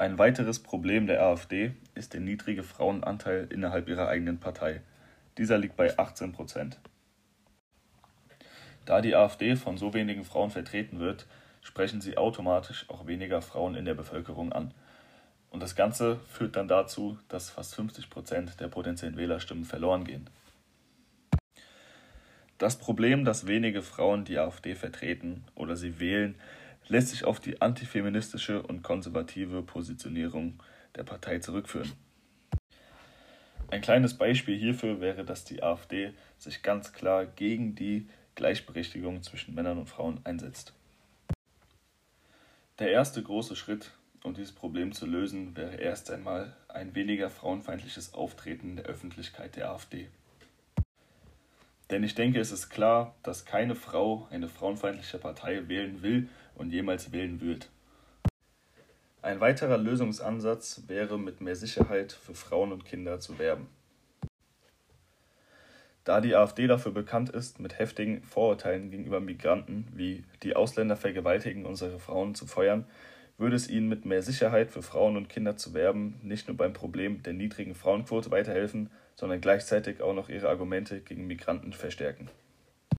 Ein weiteres Problem der AfD ist der niedrige Frauenanteil innerhalb ihrer eigenen Partei. Dieser liegt bei 18 Prozent. Da die AfD von so wenigen Frauen vertreten wird, sprechen sie automatisch auch weniger Frauen in der Bevölkerung an. Und das Ganze führt dann dazu, dass fast 50 Prozent der potenziellen Wählerstimmen verloren gehen. Das Problem, dass wenige Frauen die AfD vertreten oder sie wählen, lässt sich auf die antifeministische und konservative Positionierung der Partei zurückführen. Ein kleines Beispiel hierfür wäre, dass die AfD sich ganz klar gegen die Gleichberechtigung zwischen Männern und Frauen einsetzt. Der erste große Schritt, um dieses Problem zu lösen, wäre erst einmal ein weniger frauenfeindliches Auftreten der Öffentlichkeit der AfD. Denn ich denke, es ist klar, dass keine Frau eine frauenfeindliche Partei wählen will und jemals wählen wird. Ein weiterer Lösungsansatz wäre, mit mehr Sicherheit für Frauen und Kinder zu werben. Da die AfD dafür bekannt ist, mit heftigen Vorurteilen gegenüber Migranten wie die Ausländer vergewaltigen unsere Frauen zu feuern, würde es ihnen mit mehr Sicherheit für Frauen und Kinder zu werben nicht nur beim Problem der niedrigen Frauenquote weiterhelfen, sondern gleichzeitig auch noch ihre Argumente gegen Migranten verstärken.